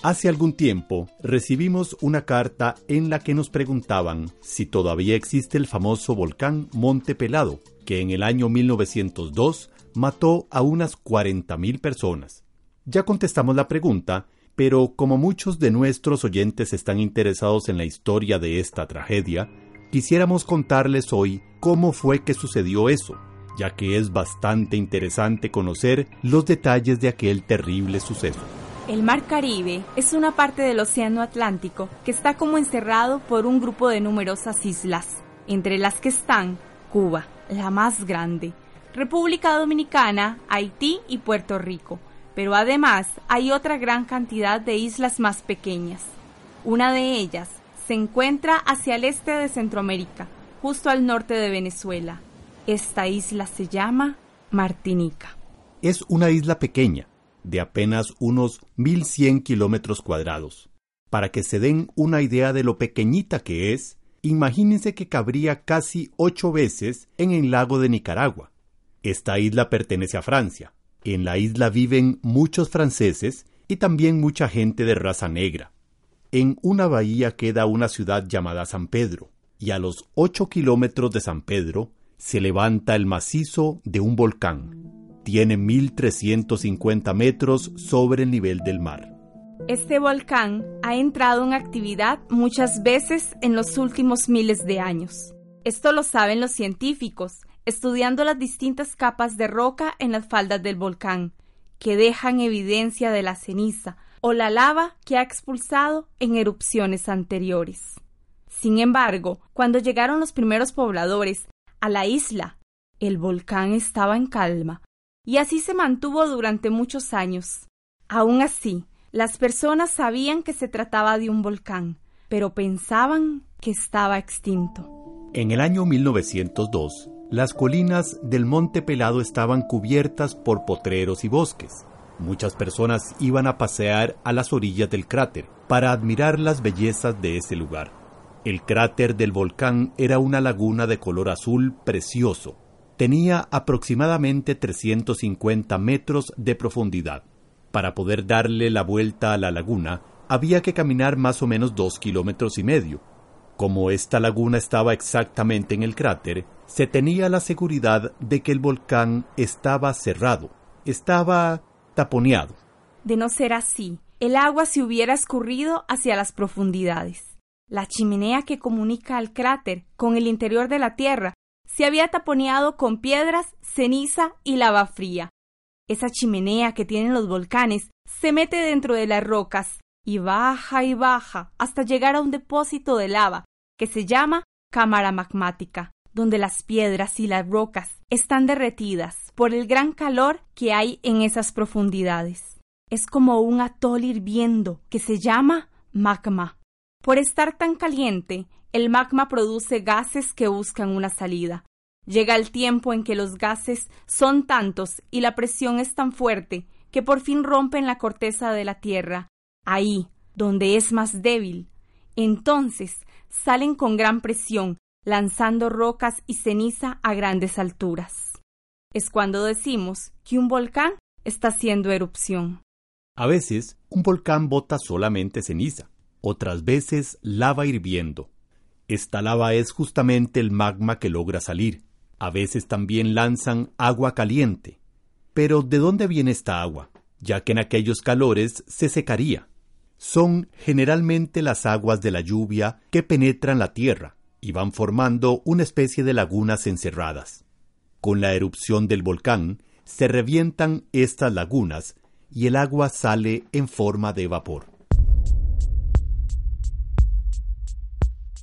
Hace algún tiempo recibimos una carta en la que nos preguntaban si todavía existe el famoso volcán Monte Pelado, que en el año 1902 mató a unas 40.000 personas. Ya contestamos la pregunta, pero como muchos de nuestros oyentes están interesados en la historia de esta tragedia, quisiéramos contarles hoy cómo fue que sucedió eso, ya que es bastante interesante conocer los detalles de aquel terrible suceso. El Mar Caribe es una parte del Océano Atlántico que está como encerrado por un grupo de numerosas islas, entre las que están Cuba, la más grande, República Dominicana, Haití y Puerto Rico, pero además hay otra gran cantidad de islas más pequeñas. Una de ellas se encuentra hacia el este de Centroamérica, justo al norte de Venezuela. Esta isla se llama Martinica. Es una isla pequeña, de apenas unos 1.100 kilómetros cuadrados. Para que se den una idea de lo pequeñita que es, imagínense que cabría casi ocho veces en el lago de Nicaragua. Esta isla pertenece a Francia. En la isla viven muchos franceses y también mucha gente de raza negra. En una bahía queda una ciudad llamada San Pedro, y a los ocho kilómetros de San Pedro se levanta el macizo de un volcán, tiene 1.350 metros sobre el nivel del mar. Este volcán ha entrado en actividad muchas veces en los últimos miles de años. Esto lo saben los científicos, estudiando las distintas capas de roca en las faldas del volcán, que dejan evidencia de la ceniza o la lava que ha expulsado en erupciones anteriores. Sin embargo, cuando llegaron los primeros pobladores a la isla, el volcán estaba en calma, y así se mantuvo durante muchos años. Aún así, las personas sabían que se trataba de un volcán, pero pensaban que estaba extinto. En el año 1902, las colinas del Monte Pelado estaban cubiertas por potreros y bosques. Muchas personas iban a pasear a las orillas del cráter para admirar las bellezas de ese lugar. El cráter del volcán era una laguna de color azul precioso, tenía aproximadamente 350 metros de profundidad. Para poder darle la vuelta a la laguna, había que caminar más o menos dos kilómetros y medio. Como esta laguna estaba exactamente en el cráter, se tenía la seguridad de que el volcán estaba cerrado, estaba taponeado. De no ser así, el agua se hubiera escurrido hacia las profundidades. La chimenea que comunica al cráter con el interior de la Tierra se había taponeado con piedras, ceniza y lava fría. Esa chimenea que tienen los volcanes se mete dentro de las rocas y baja y baja hasta llegar a un depósito de lava que se llama cámara magmática, donde las piedras y las rocas están derretidas por el gran calor que hay en esas profundidades. Es como un atol hirviendo que se llama magma. Por estar tan caliente, el magma produce gases que buscan una salida. Llega el tiempo en que los gases son tantos y la presión es tan fuerte que por fin rompen la corteza de la Tierra, ahí donde es más débil. Entonces salen con gran presión, lanzando rocas y ceniza a grandes alturas. Es cuando decimos que un volcán está haciendo erupción. A veces, un volcán bota solamente ceniza, otras veces lava hirviendo. Esta lava es justamente el magma que logra salir. A veces también lanzan agua caliente. Pero ¿de dónde viene esta agua? Ya que en aquellos calores se secaría. Son generalmente las aguas de la lluvia que penetran la tierra y van formando una especie de lagunas encerradas. Con la erupción del volcán se revientan estas lagunas y el agua sale en forma de vapor.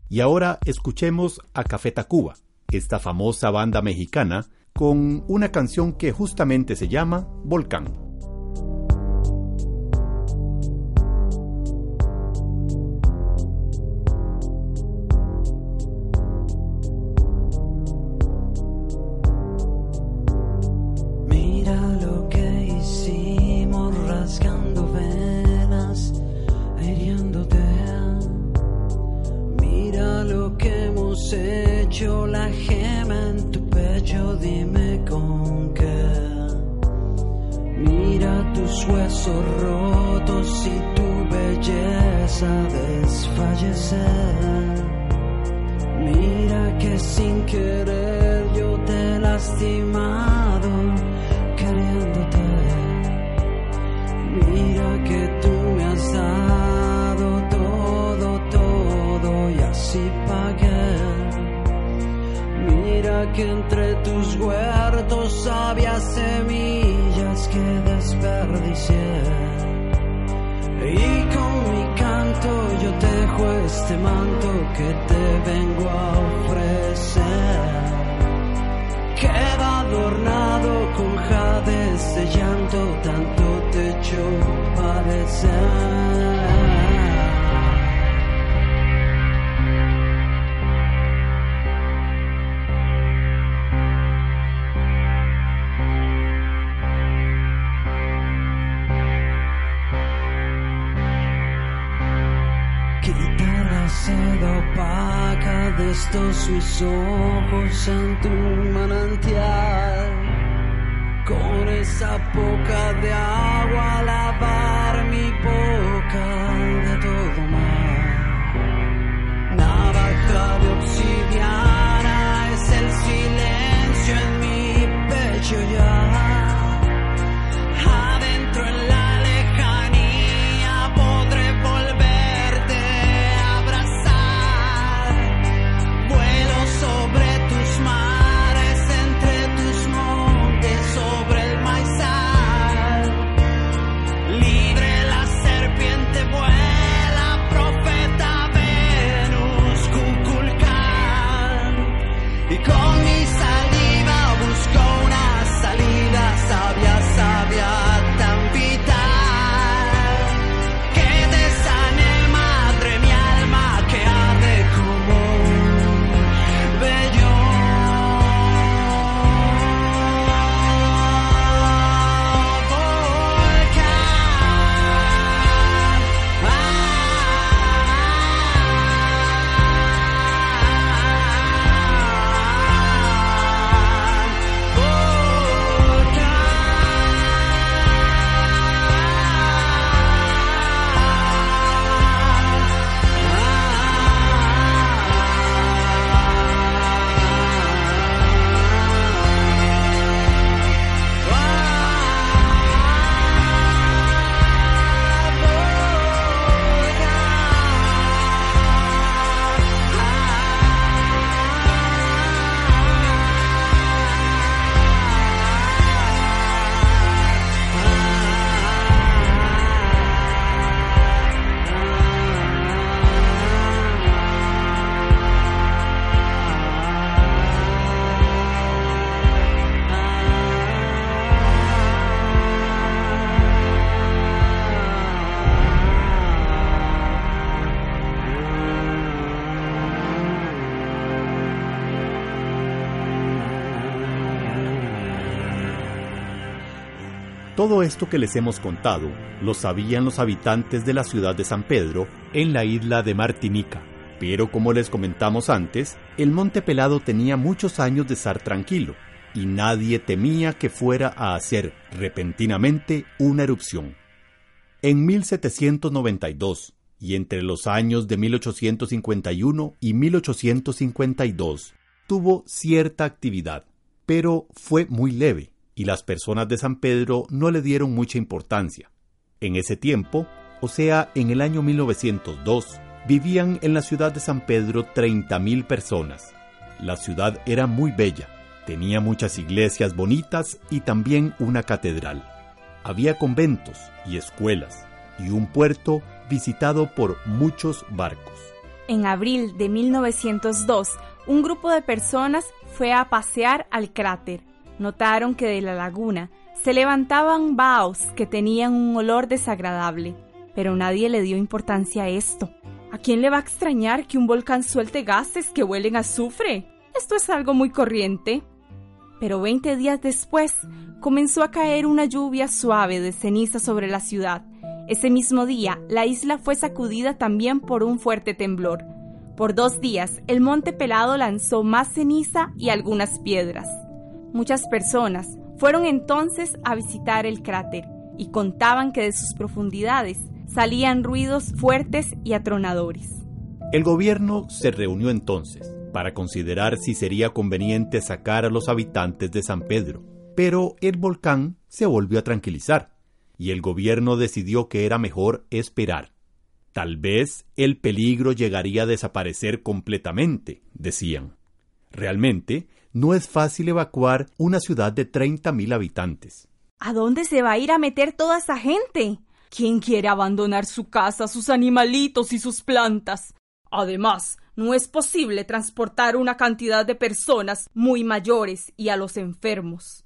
Y ahora escuchemos a Café Tacuba, esta famosa banda mexicana, con una canción que justamente se llama Volcán. entre tus huertos había semillas que desperdicié. Y con mi canto yo te dejo este manto que te vengo a ofrecer. Queda adornado con jades de llanto, tanto te hecho padecer. Estos mis ojos en tu manantial. Con esa poca de agua lavar mi boca de todo mal. Navaja de obsidiana es el silencio en mi pecho ya. Todo esto que les hemos contado lo sabían los habitantes de la ciudad de San Pedro en la isla de Martinica. Pero como les comentamos antes, el Monte Pelado tenía muchos años de estar tranquilo y nadie temía que fuera a hacer repentinamente una erupción. En 1792 y entre los años de 1851 y 1852 tuvo cierta actividad, pero fue muy leve y las personas de San Pedro no le dieron mucha importancia. En ese tiempo, o sea, en el año 1902, vivían en la ciudad de San Pedro 30.000 personas. La ciudad era muy bella, tenía muchas iglesias bonitas y también una catedral. Había conventos y escuelas y un puerto visitado por muchos barcos. En abril de 1902, un grupo de personas fue a pasear al cráter. Notaron que de la laguna se levantaban vaos que tenían un olor desagradable, pero nadie le dio importancia a esto. ¿A quién le va a extrañar que un volcán suelte gases que huelen a azufre? Esto es algo muy corriente. Pero 20 días después comenzó a caer una lluvia suave de ceniza sobre la ciudad. Ese mismo día, la isla fue sacudida también por un fuerte temblor. Por dos días, el monte pelado lanzó más ceniza y algunas piedras. Muchas personas fueron entonces a visitar el cráter y contaban que de sus profundidades salían ruidos fuertes y atronadores. El gobierno se reunió entonces para considerar si sería conveniente sacar a los habitantes de San Pedro, pero el volcán se volvió a tranquilizar y el gobierno decidió que era mejor esperar. Tal vez el peligro llegaría a desaparecer completamente, decían. Realmente, no es fácil evacuar una ciudad de 30.000 habitantes. ¿A dónde se va a ir a meter toda esa gente? ¿Quién quiere abandonar su casa, sus animalitos y sus plantas? Además, no es posible transportar una cantidad de personas muy mayores y a los enfermos.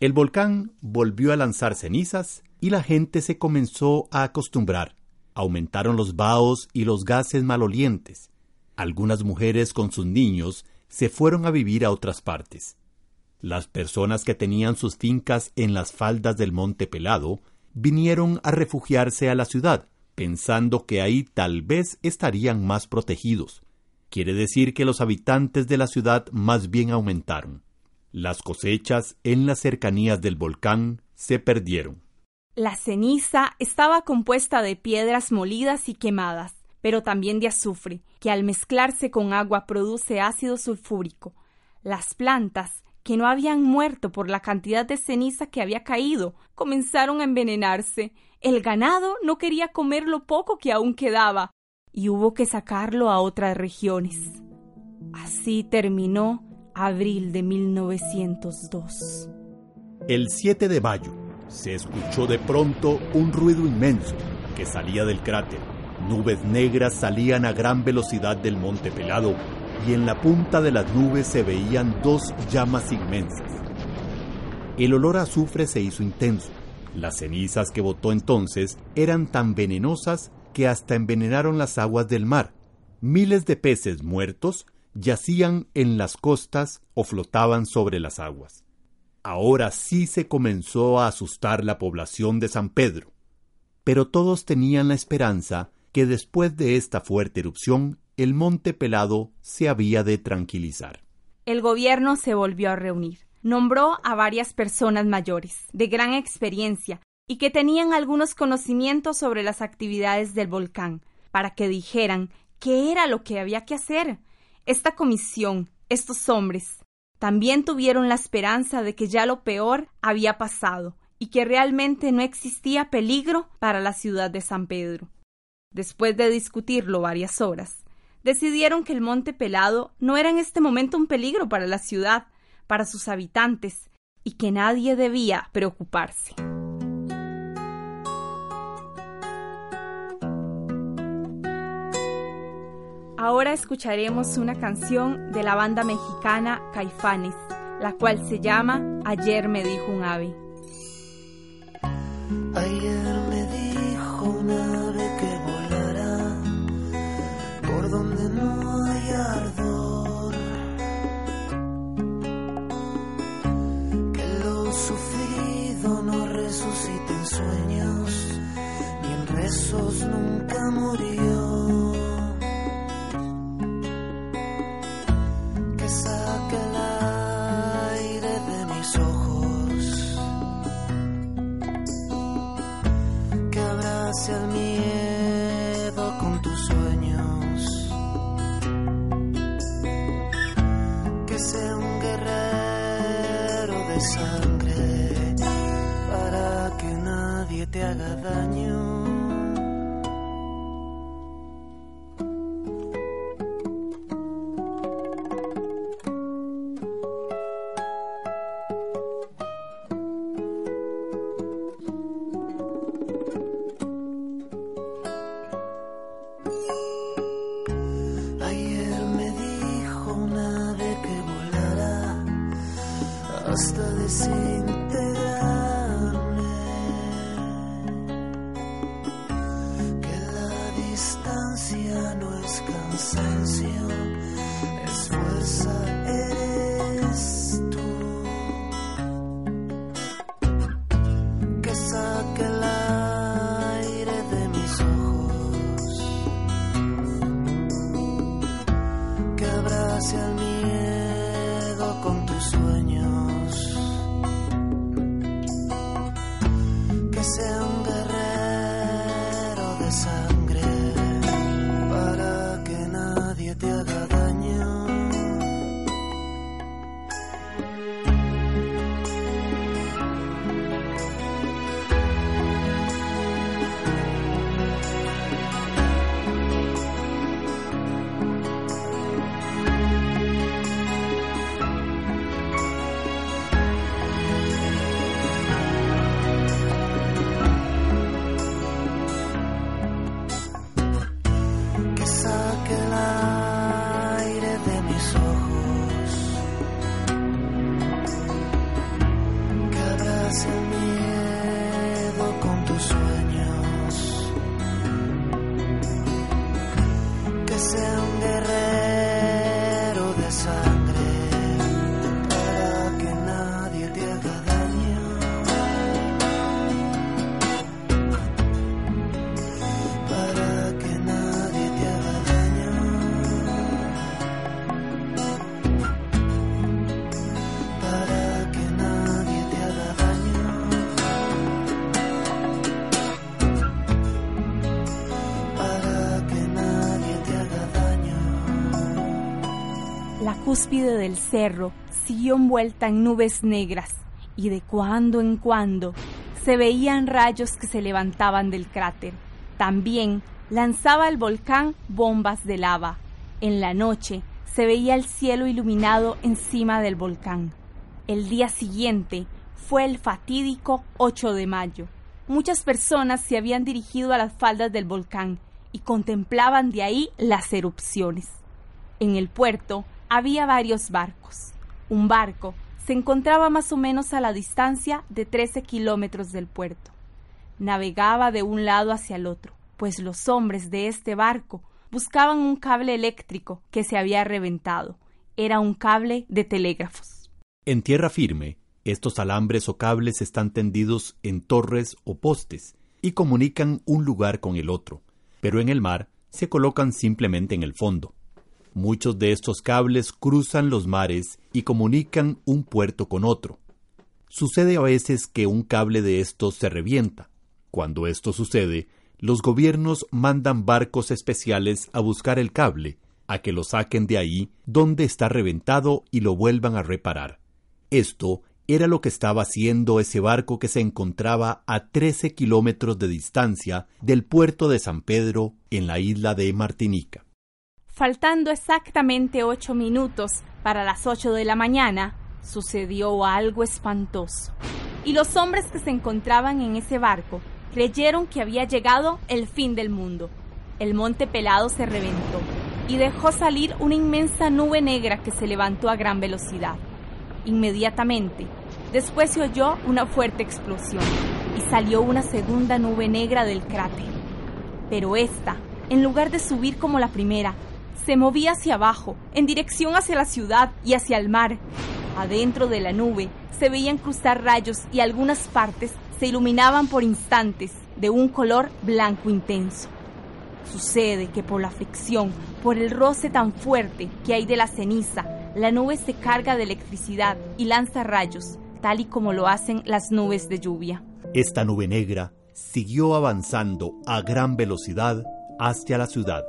El volcán volvió a lanzar cenizas y la gente se comenzó a acostumbrar. Aumentaron los vaos y los gases malolientes. Algunas mujeres con sus niños se fueron a vivir a otras partes. Las personas que tenían sus fincas en las faldas del Monte Pelado vinieron a refugiarse a la ciudad, pensando que ahí tal vez estarían más protegidos. Quiere decir que los habitantes de la ciudad más bien aumentaron. Las cosechas en las cercanías del volcán se perdieron. La ceniza estaba compuesta de piedras molidas y quemadas, pero también de azufre, que al mezclarse con agua produce ácido sulfúrico. Las plantas, que no habían muerto por la cantidad de ceniza que había caído, comenzaron a envenenarse. El ganado no quería comer lo poco que aún quedaba, y hubo que sacarlo a otras regiones. Así terminó abril de 1902. El 7 de mayo se escuchó de pronto un ruido inmenso que salía del cráter. Nubes negras salían a gran velocidad del monte pelado y en la punta de las nubes se veían dos llamas inmensas. El olor a azufre se hizo intenso. Las cenizas que botó entonces eran tan venenosas que hasta envenenaron las aguas del mar. Miles de peces muertos yacían en las costas o flotaban sobre las aguas. Ahora sí se comenzó a asustar la población de San Pedro, pero todos tenían la esperanza que después de esta fuerte erupción el monte pelado se había de tranquilizar. El gobierno se volvió a reunir. Nombró a varias personas mayores, de gran experiencia, y que tenían algunos conocimientos sobre las actividades del volcán, para que dijeran qué era lo que había que hacer. Esta comisión, estos hombres, también tuvieron la esperanza de que ya lo peor había pasado y que realmente no existía peligro para la ciudad de San Pedro. Después de discutirlo varias horas, decidieron que el Monte Pelado no era en este momento un peligro para la ciudad, para sus habitantes, y que nadie debía preocuparse. Ahora escucharemos una canción de la banda mexicana Caifanes, la cual se llama Ayer me dijo un ave. Ayer me mis ojos. Cúspide del cerro siguió envuelta en nubes negras y de cuando en cuando se veían rayos que se levantaban del cráter. También lanzaba el volcán bombas de lava. En la noche se veía el cielo iluminado encima del volcán. El día siguiente fue el fatídico 8 de mayo. Muchas personas se habían dirigido a las faldas del volcán y contemplaban de ahí las erupciones. En el puerto había varios barcos. Un barco se encontraba más o menos a la distancia de 13 kilómetros del puerto. Navegaba de un lado hacia el otro, pues los hombres de este barco buscaban un cable eléctrico que se había reventado. Era un cable de telégrafos. En tierra firme, estos alambres o cables están tendidos en torres o postes y comunican un lugar con el otro, pero en el mar se colocan simplemente en el fondo. Muchos de estos cables cruzan los mares y comunican un puerto con otro. Sucede a veces que un cable de estos se revienta. Cuando esto sucede, los gobiernos mandan barcos especiales a buscar el cable, a que lo saquen de ahí donde está reventado y lo vuelvan a reparar. Esto era lo que estaba haciendo ese barco que se encontraba a 13 kilómetros de distancia del puerto de San Pedro en la isla de Martinica. Faltando exactamente ocho minutos para las ocho de la mañana, sucedió algo espantoso. Y los hombres que se encontraban en ese barco creyeron que había llegado el fin del mundo. El monte pelado se reventó y dejó salir una inmensa nube negra que se levantó a gran velocidad. Inmediatamente, después se oyó una fuerte explosión y salió una segunda nube negra del cráter. Pero esta, en lugar de subir como la primera, se movía hacia abajo, en dirección hacia la ciudad y hacia el mar. Adentro de la nube se veían cruzar rayos y algunas partes se iluminaban por instantes de un color blanco intenso. Sucede que por la fricción, por el roce tan fuerte que hay de la ceniza, la nube se carga de electricidad y lanza rayos, tal y como lo hacen las nubes de lluvia. Esta nube negra siguió avanzando a gran velocidad hacia la ciudad.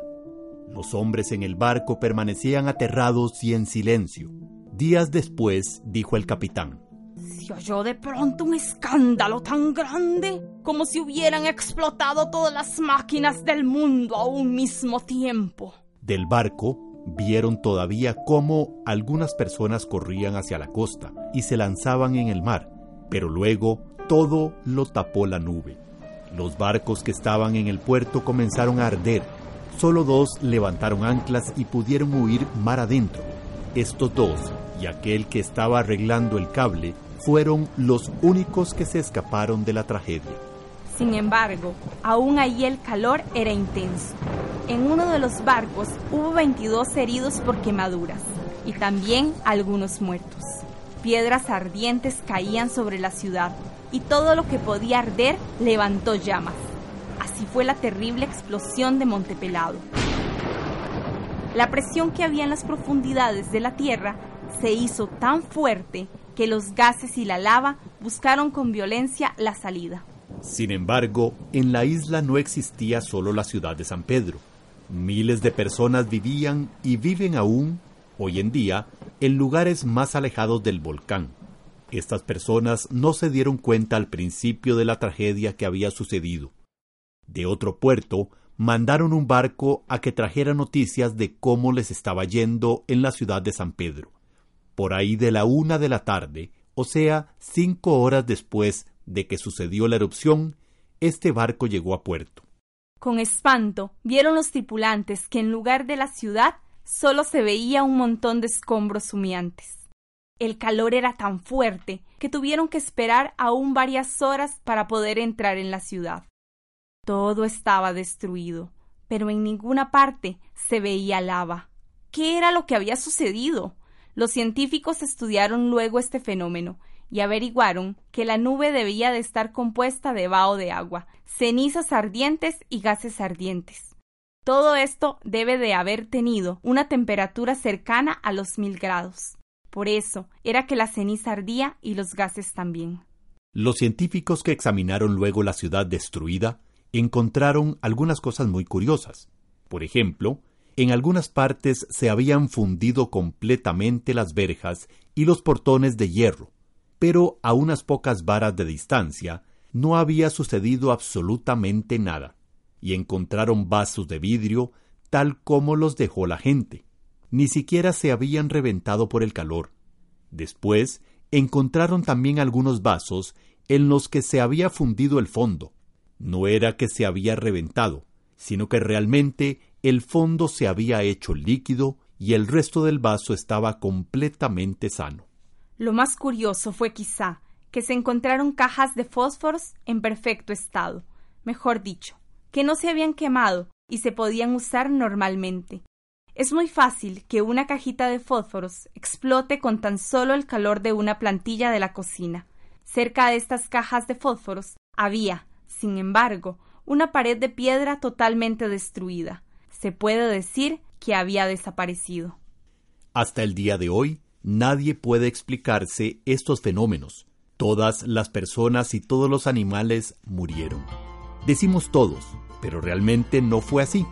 Los hombres en el barco permanecían aterrados y en silencio. Días después, dijo el capitán, Se oyó de pronto un escándalo tan grande como si hubieran explotado todas las máquinas del mundo a un mismo tiempo. Del barco vieron todavía cómo algunas personas corrían hacia la costa y se lanzaban en el mar, pero luego todo lo tapó la nube. Los barcos que estaban en el puerto comenzaron a arder. Solo dos levantaron anclas y pudieron huir mar adentro. Estos dos y aquel que estaba arreglando el cable fueron los únicos que se escaparon de la tragedia. Sin embargo, aún allí el calor era intenso. en uno de los barcos hubo 22 heridos por quemaduras y también algunos muertos. Piedras ardientes caían sobre la ciudad y todo lo que podía arder levantó llamas. Así fue la terrible explosión de Montepelado. La presión que había en las profundidades de la tierra se hizo tan fuerte que los gases y la lava buscaron con violencia la salida. Sin embargo, en la isla no existía solo la ciudad de San Pedro. Miles de personas vivían y viven aún, hoy en día, en lugares más alejados del volcán. Estas personas no se dieron cuenta al principio de la tragedia que había sucedido. De otro puerto, mandaron un barco a que trajera noticias de cómo les estaba yendo en la ciudad de San Pedro. Por ahí de la una de la tarde, o sea, cinco horas después de que sucedió la erupción, este barco llegó a puerto. Con espanto vieron los tripulantes que en lugar de la ciudad solo se veía un montón de escombros humeantes. El calor era tan fuerte que tuvieron que esperar aún varias horas para poder entrar en la ciudad. Todo estaba destruido, pero en ninguna parte se veía lava. ¿Qué era lo que había sucedido? Los científicos estudiaron luego este fenómeno y averiguaron que la nube debía de estar compuesta de vaho de agua, cenizas ardientes y gases ardientes. Todo esto debe de haber tenido una temperatura cercana a los mil grados. Por eso era que la ceniza ardía y los gases también. Los científicos que examinaron luego la ciudad destruida encontraron algunas cosas muy curiosas. Por ejemplo, en algunas partes se habían fundido completamente las verjas y los portones de hierro, pero a unas pocas varas de distancia no había sucedido absolutamente nada, y encontraron vasos de vidrio tal como los dejó la gente. Ni siquiera se habían reventado por el calor. Después encontraron también algunos vasos en los que se había fundido el fondo. No era que se había reventado, sino que realmente el fondo se había hecho líquido y el resto del vaso estaba completamente sano. Lo más curioso fue quizá que se encontraron cajas de fósforos en perfecto estado, mejor dicho, que no se habían quemado y se podían usar normalmente. Es muy fácil que una cajita de fósforos explote con tan solo el calor de una plantilla de la cocina. Cerca de estas cajas de fósforos había, sin embargo, una pared de piedra totalmente destruida. Se puede decir que había desaparecido. Hasta el día de hoy, nadie puede explicarse estos fenómenos. Todas las personas y todos los animales murieron. Decimos todos, pero realmente no fue así.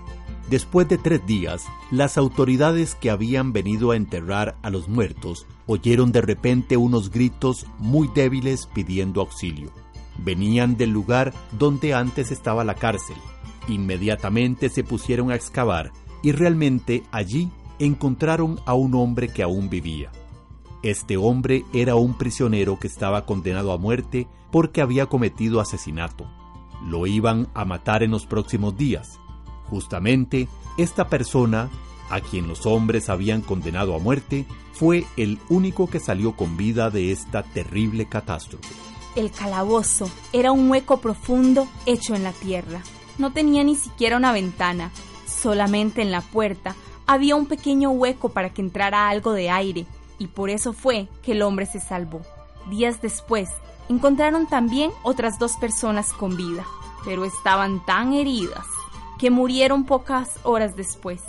Después de tres días, las autoridades que habían venido a enterrar a los muertos oyeron de repente unos gritos muy débiles pidiendo auxilio. Venían del lugar donde antes estaba la cárcel. Inmediatamente se pusieron a excavar y realmente allí encontraron a un hombre que aún vivía. Este hombre era un prisionero que estaba condenado a muerte porque había cometido asesinato. Lo iban a matar en los próximos días. Justamente, esta persona, a quien los hombres habían condenado a muerte, fue el único que salió con vida de esta terrible catástrofe. El calabozo era un hueco profundo hecho en la tierra. No tenía ni siquiera una ventana, solamente en la puerta había un pequeño hueco para que entrara algo de aire y por eso fue que el hombre se salvó. Días después, encontraron también otras dos personas con vida, pero estaban tan heridas que murieron pocas horas después.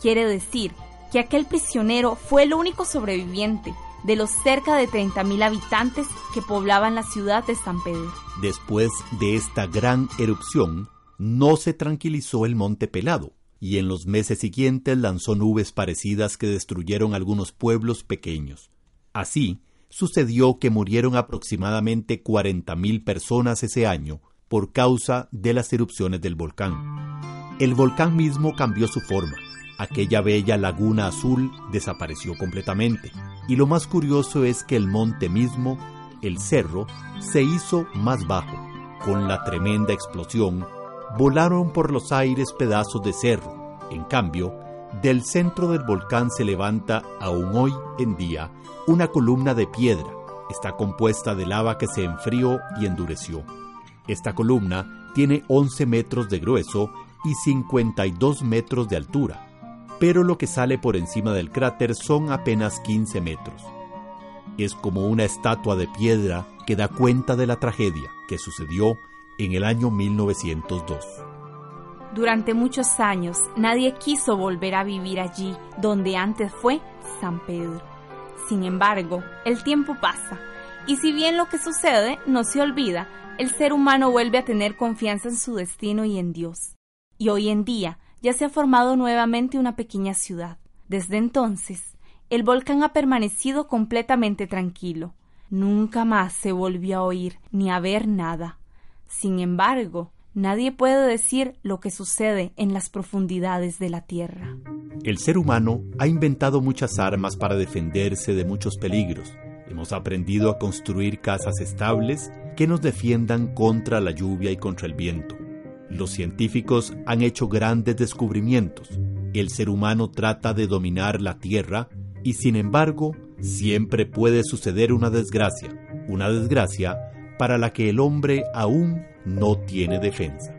Quiere decir que aquel prisionero fue el único sobreviviente de los cerca de 30.000 habitantes que poblaban la ciudad de San Pedro. Después de esta gran erupción, no se tranquilizó el monte pelado, y en los meses siguientes lanzó nubes parecidas que destruyeron algunos pueblos pequeños. Así, sucedió que murieron aproximadamente 40.000 personas ese año por causa de las erupciones del volcán. El volcán mismo cambió su forma. Aquella bella laguna azul desapareció completamente. Y lo más curioso es que el monte mismo, el cerro, se hizo más bajo. Con la tremenda explosión, volaron por los aires pedazos de cerro. En cambio, del centro del volcán se levanta, aún hoy en día, una columna de piedra. Está compuesta de lava que se enfrió y endureció. Esta columna tiene 11 metros de grueso y 52 metros de altura, pero lo que sale por encima del cráter son apenas 15 metros. Es como una estatua de piedra que da cuenta de la tragedia que sucedió en el año 1902. Durante muchos años nadie quiso volver a vivir allí donde antes fue San Pedro. Sin embargo, el tiempo pasa y si bien lo que sucede no se olvida, el ser humano vuelve a tener confianza en su destino y en Dios. Y hoy en día ya se ha formado nuevamente una pequeña ciudad. Desde entonces, el volcán ha permanecido completamente tranquilo. Nunca más se volvió a oír ni a ver nada. Sin embargo, nadie puede decir lo que sucede en las profundidades de la Tierra. El ser humano ha inventado muchas armas para defenderse de muchos peligros. Hemos aprendido a construir casas estables que nos defiendan contra la lluvia y contra el viento. Los científicos han hecho grandes descubrimientos. El ser humano trata de dominar la Tierra y sin embargo siempre puede suceder una desgracia, una desgracia para la que el hombre aún no tiene defensa.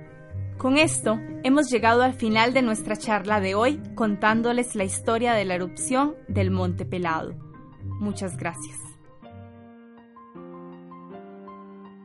Con esto hemos llegado al final de nuestra charla de hoy contándoles la historia de la erupción del Monte Pelado. Muchas gracias.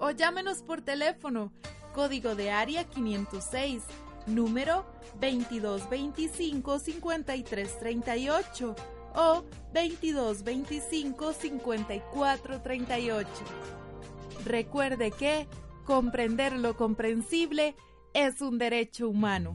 O llámenos por teléfono, código de área 506, número 2225-5338 o 2225-5438. Recuerde que comprender lo comprensible es un derecho humano.